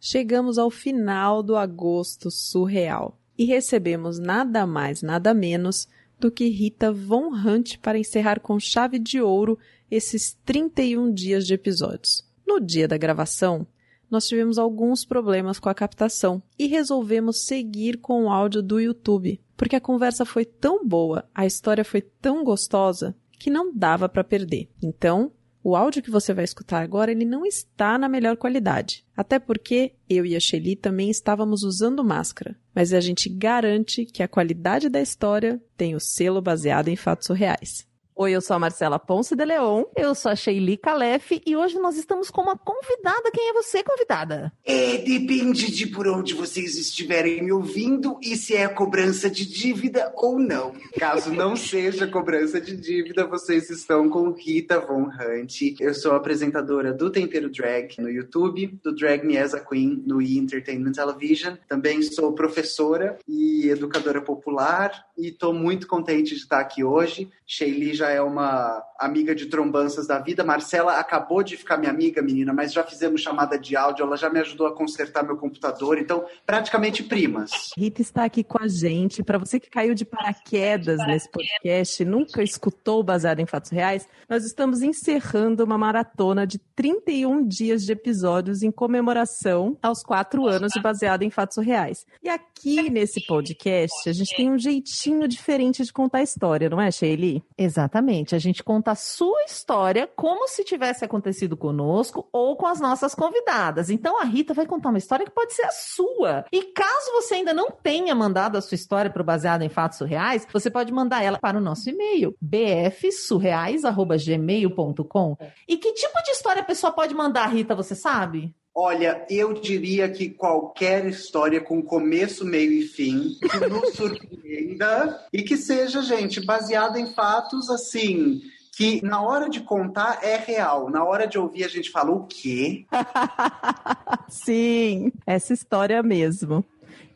chegamos ao final do agosto surreal e recebemos nada mais, nada menos do que Rita Von Hunt para encerrar com chave de ouro esses 31 dias de episódios. No dia da gravação, nós tivemos alguns problemas com a captação e resolvemos seguir com o áudio do YouTube, porque a conversa foi tão boa, a história foi tão gostosa que não dava para perder. Então, o áudio que você vai escutar agora, ele não está na melhor qualidade. Até porque eu e a Shelly também estávamos usando máscara. Mas a gente garante que a qualidade da história tem o selo baseado em fatos reais. Oi, eu sou a Marcela Ponce de Leon. Eu sou a Sheili Calef e hoje nós estamos com uma convidada. Quem é você, convidada? É, depende de por onde vocês estiverem me ouvindo e se é cobrança de dívida ou não. Caso não seja cobrança de dívida, vocês estão com Rita Von Hunt. Eu sou apresentadora do Tempero Drag no YouTube, do Drag Me As a Queen no E! Entertainment Television. Também sou professora e educadora popular e estou muito contente de estar aqui hoje. Sheili já é uma amiga de trombanças da vida. Marcela acabou de ficar minha amiga, menina, mas já fizemos chamada de áudio, ela já me ajudou a consertar meu computador, então praticamente primas. Rita está aqui com a gente. Para você que caiu de paraquedas nesse podcast, nunca escutou baseado em fatos reais, nós estamos encerrando uma maratona de 31 dias de episódios em comemoração aos quatro anos de baseado em fatos reais. E aqui nesse podcast, a gente tem um jeitinho diferente de contar a história, não é, Sheili? Exatamente. Exatamente. A gente conta a sua história como se tivesse acontecido conosco ou com as nossas convidadas. Então a Rita vai contar uma história que pode ser a sua. E caso você ainda não tenha mandado a sua história para o Baseado em Fatos Surreais, você pode mandar ela para o nosso e-mail, bfsurreais.gmail.com. E que tipo de história a pessoa pode mandar, Rita, você sabe? Olha, eu diria que qualquer história com começo, meio e fim que nos surpreenda e que seja, gente, baseada em fatos assim que na hora de contar é real, na hora de ouvir a gente fala o quê? Sim, essa história mesmo.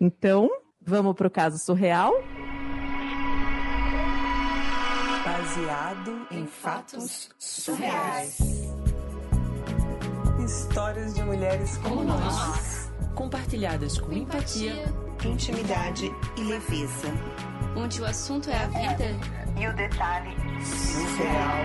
Então, vamos pro caso surreal? Baseado em fatos surreais. Histórias de mulheres como, nós. Compartilhadas com empatia, intimidade e leveza. Onde o assunto é a vida e o detalhe surreal.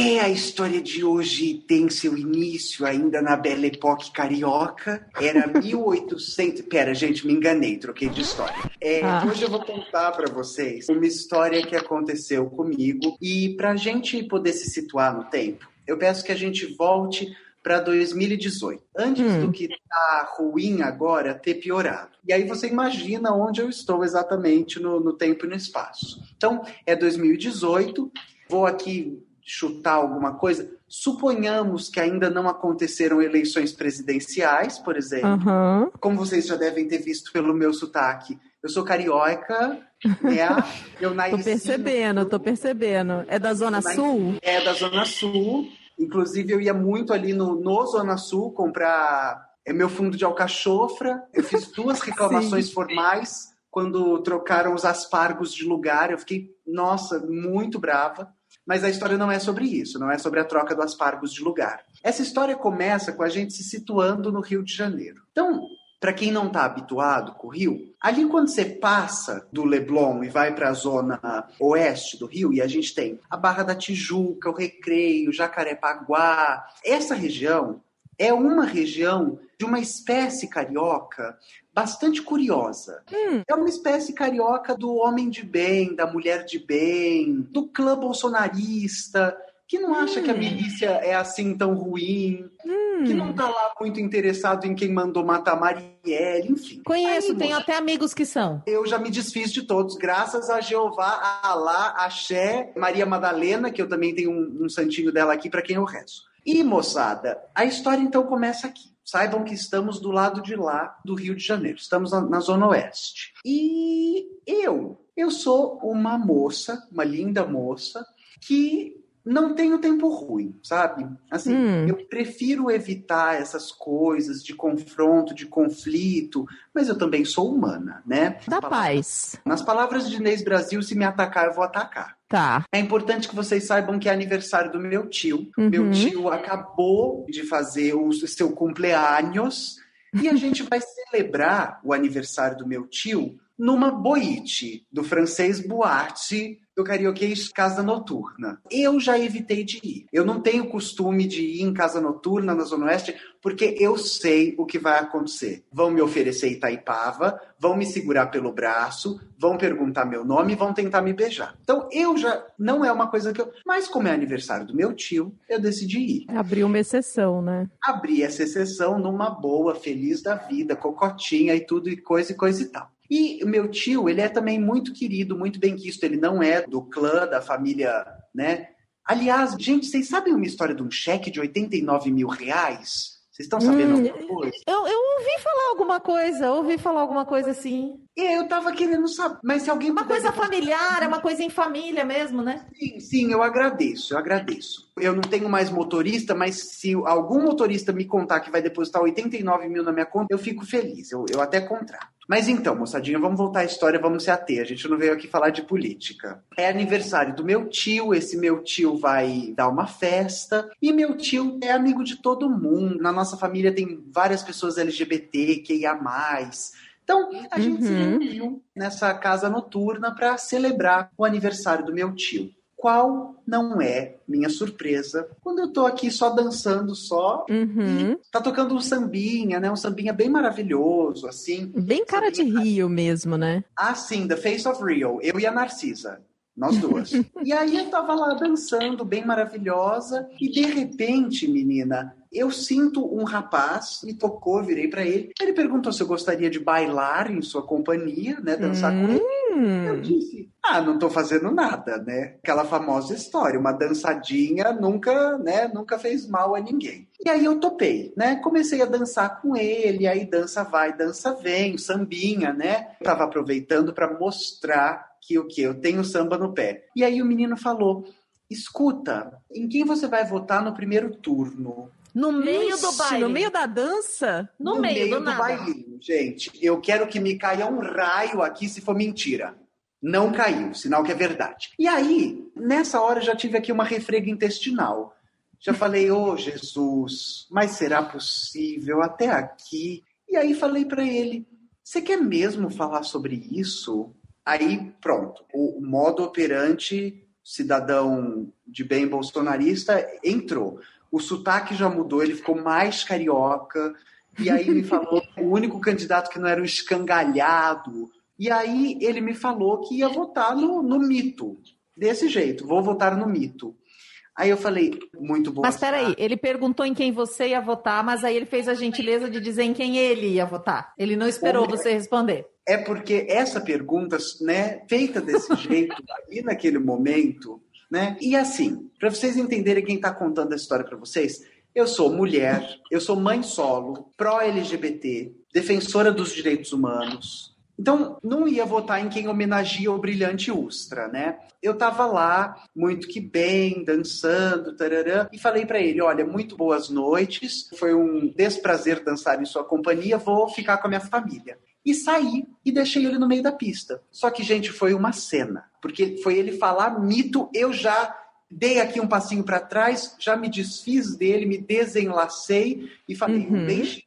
É, a história de hoje tem seu início ainda na Belle Époque carioca. Era 1800. Pera, gente, me enganei, troquei de história. É, ah. Hoje eu vou contar para vocês uma história que aconteceu comigo. E para a gente poder se situar no tempo, eu peço que a gente volte para 2018, antes hum. do que tá ruim agora ter piorado. E aí você imagina onde eu estou exatamente no, no tempo e no espaço. Então, é 2018. Vou aqui chutar alguma coisa, suponhamos que ainda não aconteceram eleições presidenciais, por exemplo. Uhum. Como vocês já devem ter visto pelo meu sotaque, eu sou carioca, né? Eu nasci. tô percebendo, tô percebendo. É da Zona Sul? É da Zona Sul. Inclusive, eu ia muito ali no, no Zona Sul comprar é meu fundo de alcachofra. Eu fiz duas reclamações formais quando trocaram os aspargos de lugar. Eu fiquei, nossa, muito brava. Mas a história não é sobre isso, não é sobre a troca do aspargos de lugar. Essa história começa com a gente se situando no Rio de Janeiro. Então, para quem não está habituado com o Rio, ali quando você passa do Leblon e vai para a zona oeste do Rio, e a gente tem a Barra da Tijuca, o Recreio, Jacarepaguá, essa região é uma região de uma espécie carioca bastante curiosa. Hum. É uma espécie carioca do homem de bem, da mulher de bem, do clã bolsonarista, que não acha hum. que a hum. milícia é assim tão ruim, hum. que não tá lá muito interessado em quem mandou matar Marielle, enfim. Conheço, Aí, tenho moça, até amigos que são. Eu já me desfiz de todos, graças a Jeová, a Alá, a Xé, Maria Madalena, que eu também tenho um, um santinho dela aqui para quem eu rezo. E, moçada, a história então começa aqui. Saibam que estamos do lado de lá do Rio de Janeiro, estamos na, na Zona Oeste. E eu, eu sou uma moça, uma linda moça, que não tenho tempo ruim, sabe? Assim, Hum. eu prefiro evitar essas coisas de confronto, de conflito, mas eu também sou humana, né? Da paz. Nas palavras de Inês Brasil, se me atacar, eu vou atacar. Tá. É importante que vocês saibam que é aniversário do meu tio. Uhum. Meu tio acabou de fazer o seu cumpleaños e a gente vai celebrar o aniversário do meu tio numa boite do francês Boate do karaokê Casa Noturna. Eu já evitei de ir. Eu não tenho costume de ir em Casa Noturna na Zona Oeste porque eu sei o que vai acontecer. Vão me oferecer Itaipava, vão me segurar pelo braço, vão perguntar meu nome e vão tentar me beijar. Então eu já não é uma coisa que eu. Mas como é aniversário do meu tio, eu decidi ir. Abriu uma exceção, né? Abri essa exceção numa boa, feliz da vida, cocotinha e tudo e coisa e coisa e tal. E o meu tio, ele é também muito querido, muito bem quisto. Ele não é do clã, da família, né? Aliás, gente, vocês sabem uma história de um cheque de 89 mil reais? Vocês estão sabendo Hum, alguma coisa? Eu, eu ouvi falar alguma coisa, ouvi falar alguma coisa assim. E eu tava querendo saber, mas se alguém Uma coisa familiar, é uma coisa em família mesmo, né? Sim, sim, eu agradeço, eu agradeço. Eu não tenho mais motorista, mas se algum motorista me contar que vai depositar 89 mil na minha conta, eu fico feliz, eu, eu até contrato. Mas então, moçadinha, vamos voltar à história, vamos se ater. A gente não veio aqui falar de política. É aniversário do meu tio, esse meu tio vai dar uma festa, e meu tio é amigo de todo mundo. Na nossa família tem várias pessoas LGBT, que ia mais. Então, a gente se Uhum. reuniu nessa casa noturna para celebrar o aniversário do meu tio. Qual não é minha surpresa quando eu tô aqui só dançando só? Uhum. Tá tocando um sambinha, né? Um sambinha bem maravilhoso, assim. Bem cara de Rio mesmo, né? Ah, sim, The Face of Rio. Eu e a Narcisa. Nós duas. e aí eu tava lá dançando, bem maravilhosa, e de repente, menina, eu sinto um rapaz, me tocou, virei pra ele. Ele perguntou se eu gostaria de bailar em sua companhia, né? Dançar com ele. Eu Hum. disse, ah, não tô fazendo nada, né? Aquela famosa história, uma dançadinha nunca, né, nunca fez mal a ninguém. E aí eu topei, né? Comecei a dançar com ele, aí dança vai, dança vem, sambinha, né? Tava aproveitando para mostrar que o que eu tenho samba no pé. E aí o menino falou: "Escuta, em quem você vai votar no primeiro turno?" No meio do baile. No meio da dança? No meio, do, nada. bailinho, gente. Eu quero que me caia um raio aqui se for mentira. Não caiu, sinal que é verdade. E aí, nessa hora, eu já tive aqui uma refrega intestinal. Já falei, ô Jesus, mas será possível até aqui? E aí falei para ele, você quer mesmo falar sobre isso? Aí, pronto, o, modo operante cidadão de bem bolsonarista entrou. O sotaque já mudou, ele ficou mais carioca. E aí me falou o único candidato que não era um escangalhado. E aí ele me falou que ia votar no, no mito. Desse jeito, vou votar no mito. Aí eu falei, muito bom. Mas peraí, ele perguntou em quem você ia votar, mas aí ele fez a gentileza de dizer em quem ele ia votar. Ele não esperou Como- você responder. É porque essa pergunta, né, feita desse jeito, ali naquele momento, né? E assim, para vocês entenderem quem está contando a história para vocês, eu sou mulher, eu sou mãe solo, pró-LGBT, defensora dos direitos humanos. Então, não ia votar em quem homenageia o brilhante Ustra, né? Eu tava lá, muito que bem, dançando, tararã, e falei para ele: olha, muito boas noites, foi um desprazer dançar em sua companhia, vou ficar com a minha família e saí e deixei ele no meio da pista. Só que, gente, foi uma cena, porque foi ele falar mito, eu já dei aqui um passinho para trás, já me desfiz dele, me desenlacei e falei Uhum. um beijinho,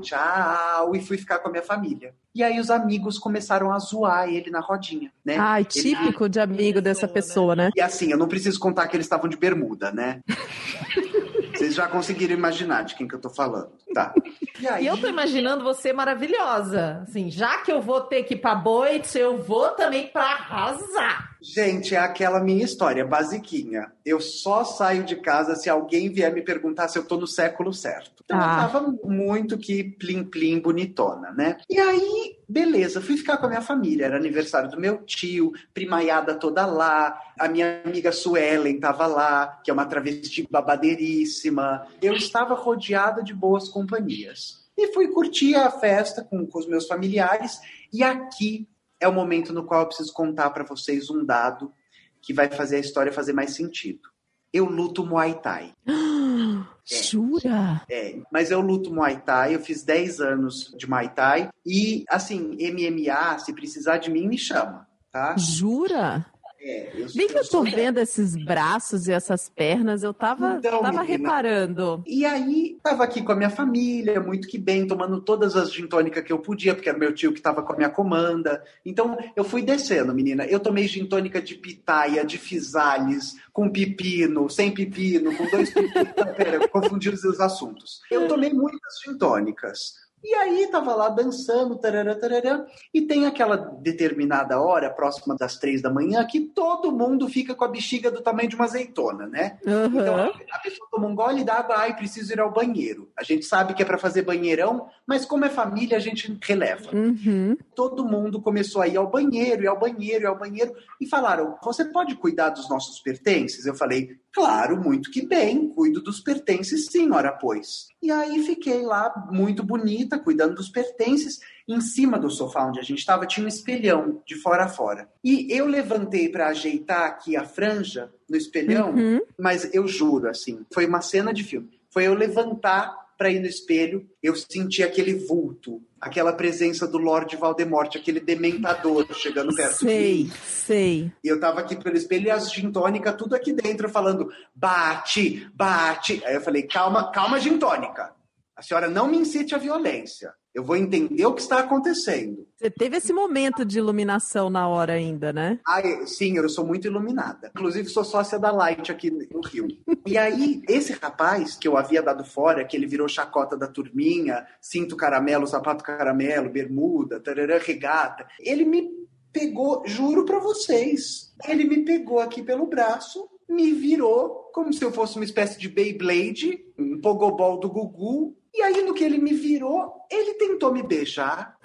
tchau, e fui ficar com a minha família. E aí os amigos começaram a zoar ele na rodinha, né? Ai, típico de amigo dessa pessoa, né? E assim, eu não preciso contar que eles estavam de bermuda, né? Vocês já conseguiram imaginar de quem que eu tô falando. Tá. E aí, E eu tô imaginando você maravilhosa. Assim, já que eu vou ter que ir pra Boits, eu vou também pra arrasar. Gente, é aquela minha história, basiquinha. Eu só saio de casa se alguém vier me perguntar se eu tô no século certo. Então Ah. eu tava muito que plim-plim bonitona, né? E aí, beleza, fui ficar com a minha família. Era aniversário do meu tio, primaiada toda lá. A minha amiga Suelen tava lá, que é uma travesti babadeiríssima. Eu estava rodeada de boas companhias. E fui curtir a festa com, com os meus familiares. E aqui é o momento no qual eu preciso contar para vocês um dado que vai fazer a história fazer mais sentido. Eu luto Muay Thai. Jura? É, mas eu luto Muay Thai, eu fiz 10 anos de Muay Thai e, assim, MMA, se precisar de mim, me chama, tá? Jura? É, eu, Bem que eu tô vendo esses braços e essas pernas, eu tava, Então, tava menina. reparando. E aí, tava aqui com a minha família, muito que bem, tomando todas as gin tônica que eu podia, porque era meu tio que tava com a minha comanda. Então, eu fui descendo, menina. Eu tomei gin tônica de pitaia, de fisales, com pepino, sem pepino, com dois pepinos. Pera, eu confundi os os assuntos. Eu tomei muitas gin tônicas. E aí, tava lá dançando, tarará, tarará, e tem aquela determinada hora, próxima das três da manhã, que todo mundo fica com a bexiga do tamanho de uma azeitona, né? Então, Aham. a pessoa toma um gole d'água, ai, preciso ir ao banheiro. A gente sabe que é para fazer banheirão, mas como é família, a gente releva. Uhum. Todo mundo começou a ir ao banheiro, ir ao banheiro, ir ao banheiro, e falaram: Você pode cuidar dos nossos pertences? Eu falei: Claro, muito que bem, cuido dos pertences, sim, ora pois. E aí fiquei lá, muito bonita, cuidando dos pertences. Em cima do sofá onde a gente estava, tinha um espelhão, de fora a fora. E eu levantei para ajeitar aqui a franja no espelhão, Uhum. mas eu juro, assim, foi uma cena de filme. Foi eu levantar para ir no espelho, eu senti aquele vulto, aquela presença do Lorde Valdemort, aquele dementador chegando perto de Sei, mim. sei. E eu tava aqui pelo espelho e as gin tônica tudo aqui dentro falando bate, bate. Aí eu falei, calma, calma, gin tônica. A senhora não me incite à violência. Eu vou entender o que está acontecendo. Você teve esse momento de iluminação na hora ainda, né? Ai, sim, eu sou muito iluminada. Inclusive, sou sócia da Light aqui no Rio. E aí, esse rapaz que eu havia dado fora, que ele virou chacota da turminha, cinto caramelo, sapato caramelo, bermuda, tararã, regata, ele me pegou, juro pra vocês, ele me pegou aqui pelo braço, me virou como se eu fosse uma espécie de Beyblade, um pogobol do Gugu. E aí, no que ele me virou, ele tentou me beijar.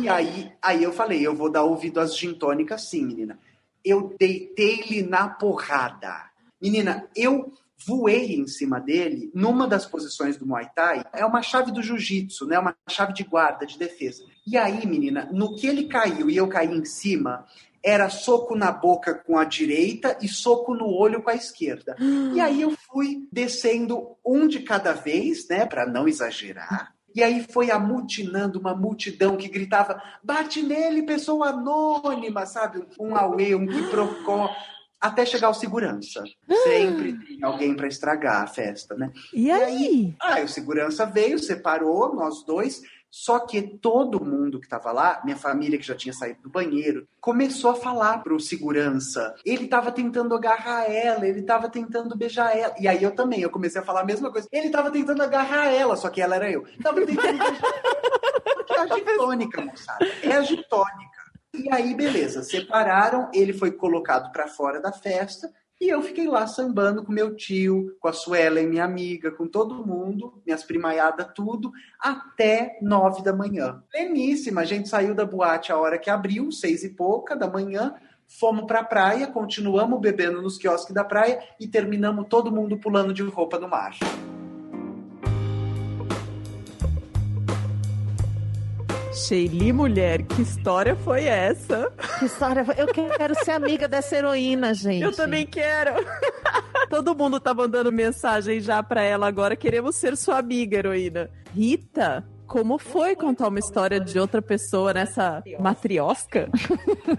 E aí, aí eu falei, eu vou dar ouvido às gintônicas sim, menina. Eu deitei-lhe na porrada. Menina, eu voei em cima dele numa das posições do Muay Thai. É uma chave do jiu-jitsu, né? Uma chave de guarda, de defesa. E aí, menina, no que ele caiu e eu caí em cima, era soco na boca com a direita e soco no olho com a esquerda. E aí eu fui descendo um de cada vez, né, para não exagerar. E aí foi amutinando uma multidão que gritava: bate nele, pessoa anônima, sabe? Um auê, um quiprocó, até chegar o segurança. Sempre tem alguém para estragar a festa, né? E aí? Ah, o segurança veio, separou nós dois. Só que todo mundo que estava lá, minha família que já tinha saído do banheiro, começou a falar pro segurança. Ele estava tentando agarrar ela, ele estava tentando beijar ela. E aí eu também, eu comecei a falar a mesma coisa. Ele estava tentando agarrar ela, só que ela era eu. Tava tentando é a moçada. É a. E aí, beleza, separaram, ele foi colocado para fora da festa. E eu fiquei lá sambando com meu tio, com a Suelen, minha amiga, com todo mundo, minhas primaiadas, tudo, até nove da manhã. Pleníssima, a gente saiu da boate a hora que abriu, seis e pouca da manhã, fomos pra praia, continuamos bebendo nos quiosques da praia e terminamos todo mundo pulando de roupa no mar. Sheili, mulher, que história foi essa? Que história. foi? Eu quero ser amiga dessa heroína, gente. Eu também quero. Todo mundo tá mandando mensagem já pra ela agora. Queremos ser sua amiga, heroína. Rita, como foi contar uma história de outra pessoa nessa matriosca?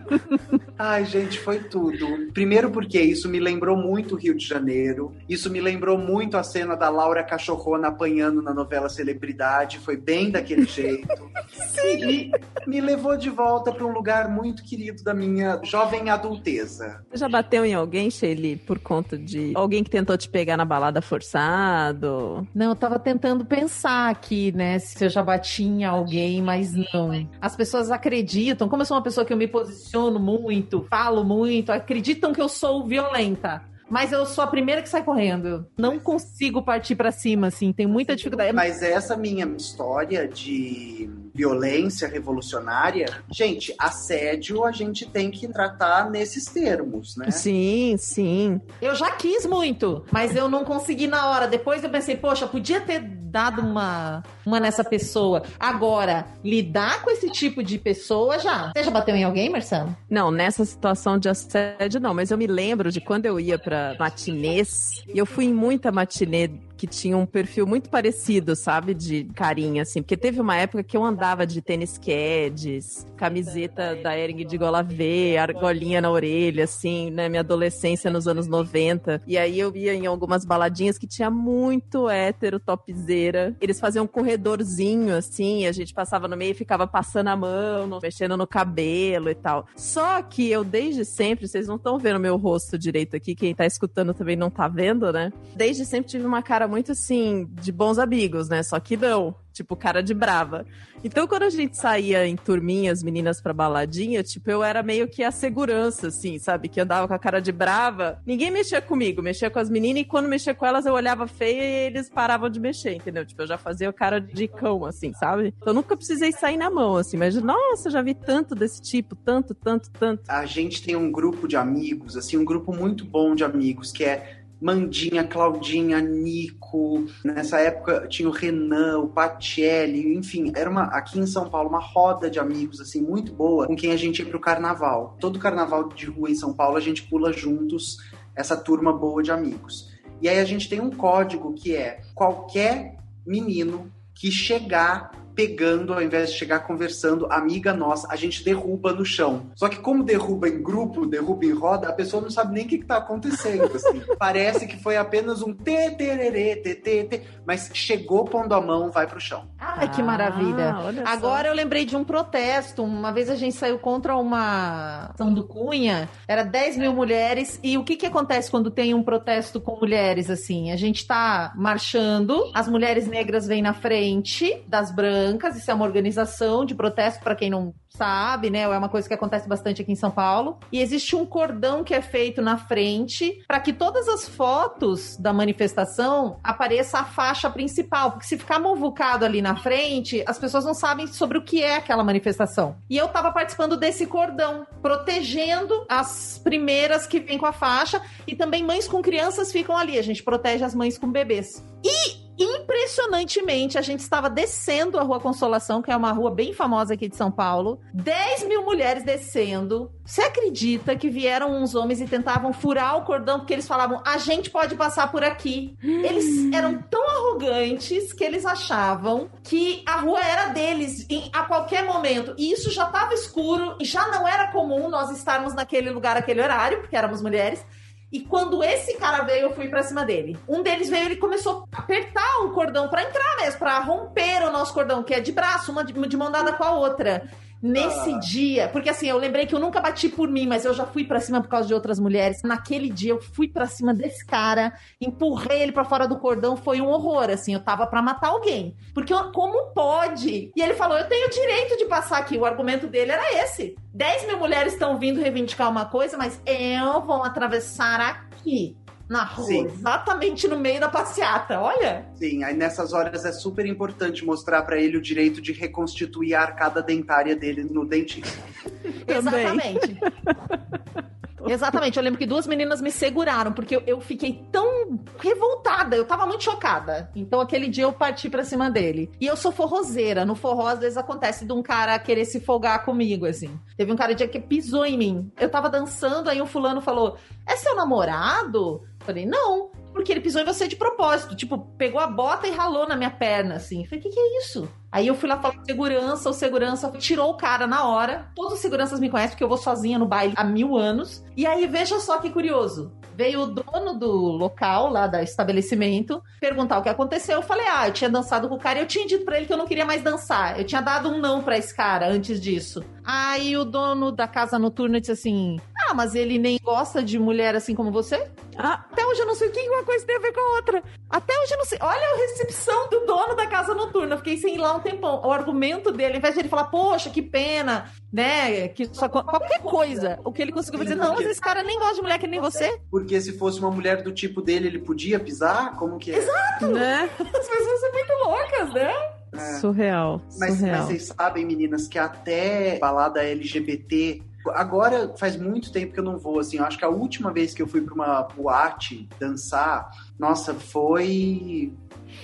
Ai, gente, foi tudo. Primeiro porque isso me lembrou muito o Rio de Janeiro. Isso me lembrou muito a cena da Laura Cachorrona apanhando na novela Celebridade. Foi bem daquele jeito. Sim. E me levou de volta para um lugar muito querido da minha jovem adulteza. Você já bateu em alguém, Sheili, por conta de alguém que tentou te pegar na balada forçado? Não, eu tava tentando pensar aqui, né, se eu já bati em alguém, mas não. As pessoas acreditam, como eu sou uma pessoa que eu me posiciono muito, falo muito, acreditam que eu sou violenta. Mas eu sou a primeira que sai correndo. Não consigo partir pra cima, assim, tem muita dificuldade. Mas essa minha história de violência revolucionária, gente, assédio a gente tem que tratar nesses termos, né? Sim, sim. Eu já quis muito, mas eu não consegui na hora. Depois eu pensei, poxa, podia ter dado uma, uma nessa pessoa. Agora, lidar com esse tipo de pessoa já. Você já bateu em alguém, Marcelo? Não, nessa situação de assédio não, mas eu me lembro de quando eu ia pra matinês, e eu fui em muita matinê que tinha um perfil muito parecido, sabe? De carinha, assim. Porque teve uma época que eu andava de tênis Keds, camiseta da Ering de gola V, argolinha na orelha, assim, né? Minha adolescência nos anos 90. E aí eu ia em algumas baladinhas que tinha muito hétero, topzeira. Eles faziam um corredorzinho, assim, a gente passava no meio e ficava passando a mão, mexendo no cabelo e tal. Só que eu, desde sempre, vocês não estão vendo meu rosto direito aqui, quem tá escutando também não tá vendo, né? Desde sempre tive uma cara muito assim, de bons amigos, né? Só que não. Tipo, cara de brava. Então, quando a gente saía em turminhas, meninas pra baladinha, tipo, eu era meio que a segurança, assim, sabe? Que andava com a cara de brava. Ninguém mexia comigo, mexia com as meninas, e quando mexia com elas, eu olhava feia e eles paravam de mexer, entendeu? Tipo, eu já fazia o cara de cão, assim, sabe? Então, nunca precisei sair na mão, assim, mas, nossa, já vi tanto desse tipo, tanto, tanto, tanto. A gente tem um grupo de amigos, assim, um grupo muito bom de amigos, que é Mandinha, Claudinha, Nico. Nessa época tinha o Renan, o Patielli, enfim, era uma aqui em São Paulo uma roda de amigos assim muito boa, com quem a gente ia pro carnaval. Todo carnaval de rua em São Paulo a gente pula juntos essa turma boa de amigos. E aí a gente tem um código que é qualquer menino que chegar pegando, ao invés de chegar conversando, amiga nossa, a gente derruba no chão. Só que como derruba em grupo, derruba em roda, a pessoa não sabe nem o que, que tá acontecendo. assim. Parece que foi apenas um tê, tererê, tê, tê, tê, mas chegou pondo a mão, vai pro chão. Ai, que maravilha. Ah, só. Agora eu lembrei de um protesto. Uma vez a gente saiu contra uma ação do Cunha, era 10 mil mulheres. E o que, que acontece quando tem um protesto com mulheres assim? A gente tá marchando, as mulheres negras vêm na frente das brancas. Isso é uma organização de protesto, para quem não sabe, né? É uma coisa que acontece bastante aqui em São Paulo. E existe um cordão que é feito na frente para que todas as fotos da manifestação apareça a faixa principal, porque se ficar movucado ali na frente, as pessoas não sabem sobre o que é aquela manifestação. E eu tava participando desse cordão, protegendo as primeiras que vêm com a faixa e também mães com crianças ficam ali. A gente protege as mães com bebês. E impressionantemente, a gente estava descendo a Rua Consolação, que é uma rua bem famosa aqui de São Paulo. 10 mil mulheres descendo. Você acredita que vieram uns homens e tentavam furar o cordão porque eles falavam: a gente pode passar por aqui? Eles eram tão arrogantes que eles achavam que a rua era deles em- a qualquer momento. E isso já estava escuro e já não era comum nós estarmos naquele lugar, aquele horário, porque éramos mulheres. E quando esse cara veio, eu fui pra cima dele. Um deles veio, ele começou a apertar o cordão pra entrar mesmo, pra romper o nosso cordão, que é de braço, uma de, de mão dada com a outra. Nesse Ah. dia, porque assim, eu lembrei que eu nunca bati por mim, mas eu já fui pra cima por causa de outras mulheres. Naquele dia eu fui pra cima desse cara, empurrei ele pra fora do cordão, foi um horror, assim, eu tava pra matar alguém. Porque eu- como pode? E ele falou: "Eu tenho direito de passar aqui". O argumento dele era esse. 10 mil mulheres estão vindo reivindicar uma coisa, mas eu vou atravessar aqui. Na rua, Sim. exatamente no meio da passeata, olha. Sim, aí nessas horas é super importante mostrar pra ele o direito de reconstituir a arcada dentária dele no dentista. Exatamente. Exatamente, eu lembro que duas meninas me seguraram, porque eu, eu fiquei tão revoltada, eu tava muito chocada. Então aquele dia eu parti pra cima dele. E eu sou forrozeira, no forró às vezes acontece de um cara querer se folgar comigo, assim. Teve um cara dia que pisou em mim. Eu tava dançando, aí um fulano falou: É seu namorado? Eu Falei, não. Porque ele pisou em você de propósito. Tipo, pegou a bota e ralou na minha perna, assim. Falei, o que, que é isso? Aí eu fui lá falar com segurança, o segurança tirou o cara na hora. Todos os seguranças me conhecem, porque eu vou sozinha no baile há mil anos. E aí, veja só que curioso. Veio o dono do local, lá do estabelecimento, perguntar o que aconteceu. Eu falei, ah, eu tinha dançado com o cara e eu tinha dito pra ele que eu não queria mais dançar. Eu tinha dado um não pra esse cara antes disso. Aí o dono da casa noturna disse assim: Ah, mas ele nem gosta de mulher assim como você? Ah, Até hoje eu não sei o que uma coisa tem a ver com a outra. Até hoje eu não sei. Olha a recepção do dono da casa noturna. Fiquei sem ir lá um tempão. O argumento dele, ao invés de ele falar, poxa, que pena, né? Que só qualquer coisa. O que ele conseguiu dizer, não, mas esse cara nem gosta de mulher que nem você. Porque se fosse uma mulher do tipo dele, ele podia pisar? Como que é? né? As pessoas são muito loucas, né? É. Surreal. Mas, mas surreal. vocês sabem, meninas, que até balada LGBT. Agora faz muito tempo que eu não vou, assim. Eu acho que a última vez que eu fui pra uma boate dançar, nossa, foi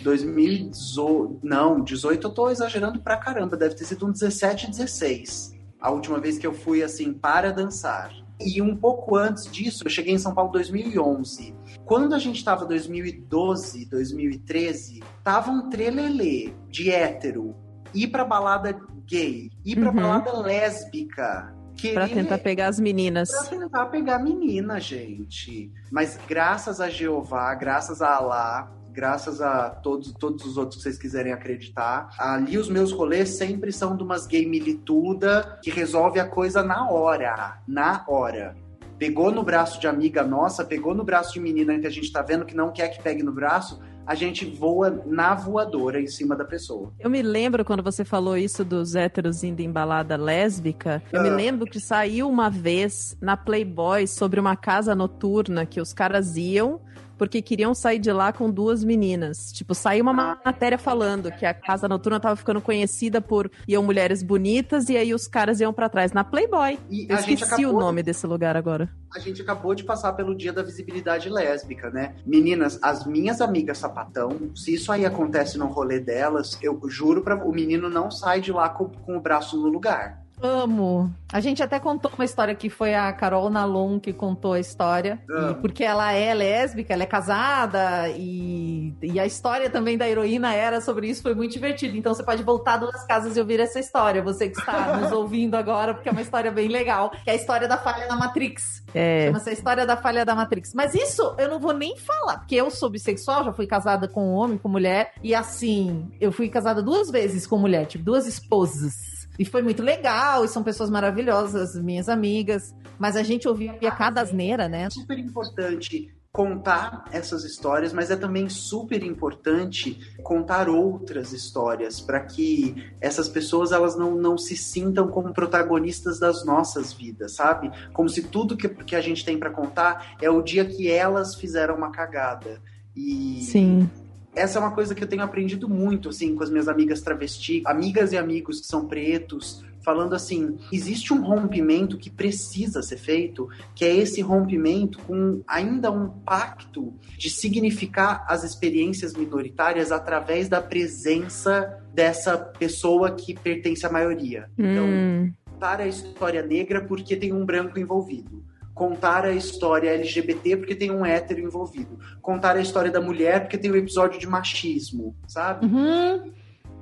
2018. Não, 18 eu tô exagerando pra caramba. Deve ter sido um 17, 16. A última vez que eu fui assim para dançar. E um pouco antes disso, eu cheguei em São Paulo em 2011. Quando a gente tava 2012, 2013, tava um trelelê de hétero. Ir pra balada gay, ir pra Uhum. balada lésbica. Pra querer- tentar pegar as meninas. Pra tentar pegar a menina, gente. Mas graças a Jeová, graças a Alá, graças a todos, todos os outros que vocês quiserem acreditar, ali os meus rolês sempre são de umas gay milituda que resolve a coisa na hora. Na hora. Pegou no braço de amiga nossa, pegou no braço de menina que a gente tá vendo que não quer que pegue no braço, a gente voa na voadora em cima da pessoa. Eu me lembro quando você falou isso dos héteros indo em balada lésbica. Eu me Ah. lembro que saiu uma vez na Playboy sobre uma casa noturna que os caras iam porque queriam sair de lá com duas meninas. Tipo, saiu uma matéria falando que a casa noturna tava ficando conhecida por iam mulheres bonitas e aí os caras iam pra trás na Playboy. E Eu esqueci o nome desse lugar agora. a gente acabou de passar pelo dia da visibilidade lésbica, né? Meninas, as minhas amigas sapatão, se isso aí acontece no rolê delas, eu juro pra o menino não sai de lá com, com o braço no lugar. Amo. A gente até contou uma história que foi a Carol Nalon que contou a história. Porque ela é lésbica, ela é casada e, e a história também da heroína era sobre isso, foi muito divertido. Então você pode voltar duas casas e ouvir essa história, você que está nos ouvindo agora, porque é uma história bem legal, que é a história da falha na Matrix. É. Chama-se a história da falha da Matrix. Mas isso eu não vou nem falar, porque eu sou bissexual, já fui casada com um homem, com mulher, e assim, eu fui casada duas vezes com mulher, tive duas esposas. E foi muito legal, e são pessoas maravilhosas, minhas amigas. Mas a gente ouvia cada asneira, né? É super importante contar essas histórias, mas é também super importante contar outras histórias para que essas pessoas elas não, não se sintam como protagonistas das nossas vidas, sabe? Como se tudo que, que a gente tem para contar é o dia que elas fizeram uma cagada. E Sim. Essa é uma coisa que eu tenho aprendido muito, assim, com as minhas amigas travesti, amigas e amigos que são pretos, falando assim: existe um rompimento que precisa ser feito, que é esse rompimento com ainda um pacto de significar as experiências minoritárias através da presença dessa pessoa que pertence à maioria. Então, Hum. contar a história negra porque tem um branco envolvido. Contar a história LGBT porque tem um hétero envolvido. Contar a história da mulher porque tem um episódio de machismo, sabe? Uhum.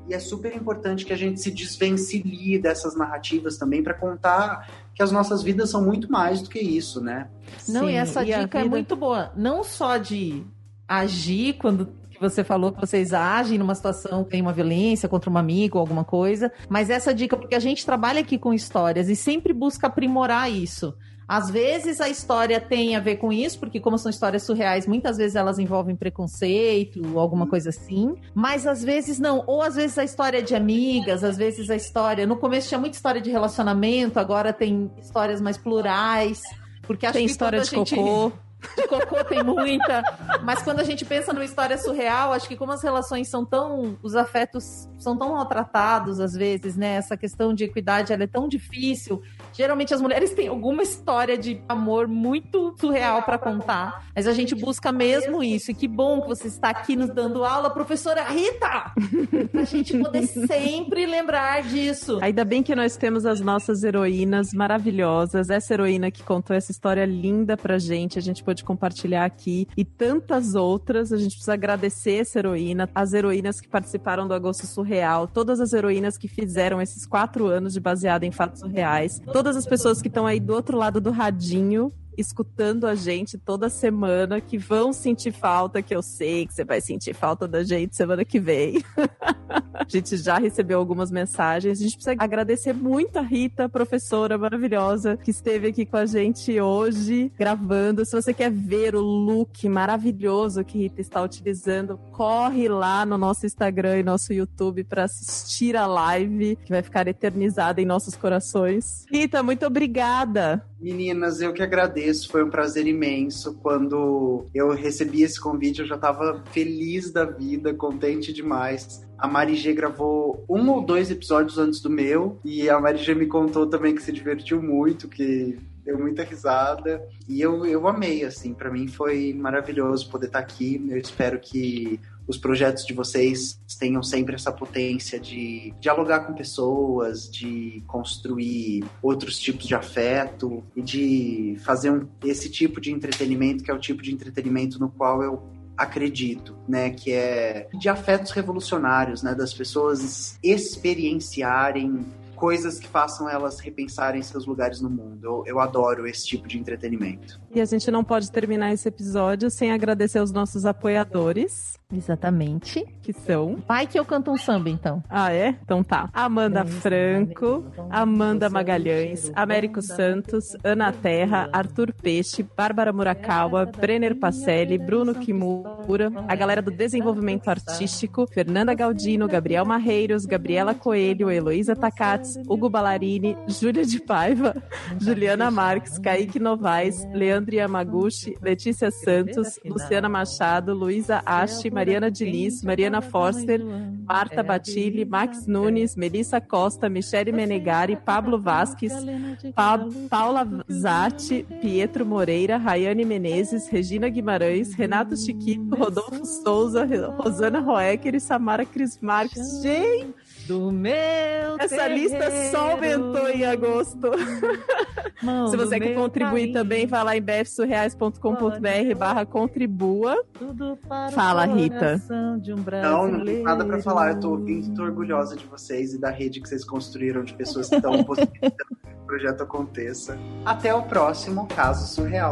E é super importante que a gente se desvencilhe dessas narrativas também para contar que as nossas vidas são muito mais do que isso, né? Não, Sim, e essa a dica é vida- muito boa. Não só de agir quando você falou que vocês agem numa situação que tem uma violência contra um amigo ou alguma coisa, mas essa dica, porque a gente trabalha aqui com histórias e sempre busca aprimorar isso. Às vezes a história tem a ver com isso, porque como são histórias surreais, muitas vezes elas envolvem preconceito alguma coisa assim, mas às vezes não. Ou às vezes a história é de amigas, às vezes a história. No começo tinha muita história de relacionamento, agora tem histórias mais plurais. Porque acho Tem que história de a gente- cocô. De cocô tem muita. Mas quando a gente pensa numa história surreal, acho que como as relações são tão. Os afetos são tão maltratados, às vezes, né? Essa questão de equidade ela é tão difícil. Geralmente as mulheres têm alguma história de amor muito surreal para contar. Mas a gente busca mesmo isso. E que bom que você está aqui nos dando aula, professora Rita! Pra gente poder sempre lembrar disso. Ainda bem que nós temos as nossas heroínas maravilhosas. Essa heroína que contou essa história linda pra gente, a gente pôde compartilhar aqui. E tantas outras. A gente precisa agradecer essa heroína, as heroínas que participaram do Agosto Surreal, todas as heroínas que fizeram esses quatro anos de baseado em fatos reais, todas as pessoas que estão aí do outro lado do radinho. Escutando a gente toda semana, que vão sentir falta, que eu sei que você vai sentir falta da gente semana que vem. A gente já recebeu algumas mensagens. A gente precisa agradecer muito a Rita, professora maravilhosa, que esteve aqui com a gente hoje, gravando. Se você quer ver o look maravilhoso que Rita está utilizando, corre lá no nosso Instagram e nosso YouTube para assistir a live, que vai ficar eternizada em nossos corações. Rita, muito obrigada. Meninas, eu que agradeço, foi um prazer imenso. Quando eu recebi esse convite, eu já estava feliz da vida, contente demais. A Mari G gravou um ou dois episódios antes do meu, e a Mari G me contou também que se divertiu muito, que deu muita risada. E eu, eu amei, assim, para mim foi maravilhoso poder estar aqui. Eu espero que os projetos de vocês tenham sempre essa potência de dialogar com pessoas, de construir outros tipos de afeto e de fazer um, esse tipo de entretenimento que é o tipo de entretenimento no qual eu acredito, né, que é de afetos revolucionários, né, das pessoas experienciarem coisas que façam elas repensarem seus lugares no mundo. Eu, eu adoro esse tipo de entretenimento. E a gente não pode terminar esse episódio sem agradecer os nossos apoiadores. Exatamente. Que são. Vai que eu canto um samba, então. Ah, é? Então tá. Amanda Franco, Amanda Magalhães, Américo Santos, Ana Terra, Arthur Peixe, Bárbara Murakawa, Brenner Pacelli, Bruno Kimura, a galera do Desenvolvimento Artístico, Fernanda Galdino, Gabriel Marreiros, Gabriela Coelho, Heloísa Takats, Hugo Ballarini, Júlia de Paiva, Juliana Marques, Kaique Novaes, Leandro Yamaguchi, Letícia Santos, Luciana Machado, Luísa Ashi, Mariana Diniz, Mariana Forster, Marta Batilli, Max Nunes, Melissa Costa, Michele Menegari, Pablo Vasques, pa Paula Zatti, Pietro Moreira, Rayane Menezes, Regina Guimarães, Renato Chiquito, Rodolfo Souza, Rosana Roecker e Samara Cris Marques. Gente! Do meu Essa lista só aumentou em agosto. Se você quer contribuir também, vai lá em bfsurreais.com.br barra contribua. Tudo para o Fala, Rita. um Não, não tem nada pra falar. Eu tô ouvindo, tô orgulhosa de vocês e da rede que vocês construíram de pessoas que estão possibilitando que o projeto aconteça. Até o próximo Caso Surreal.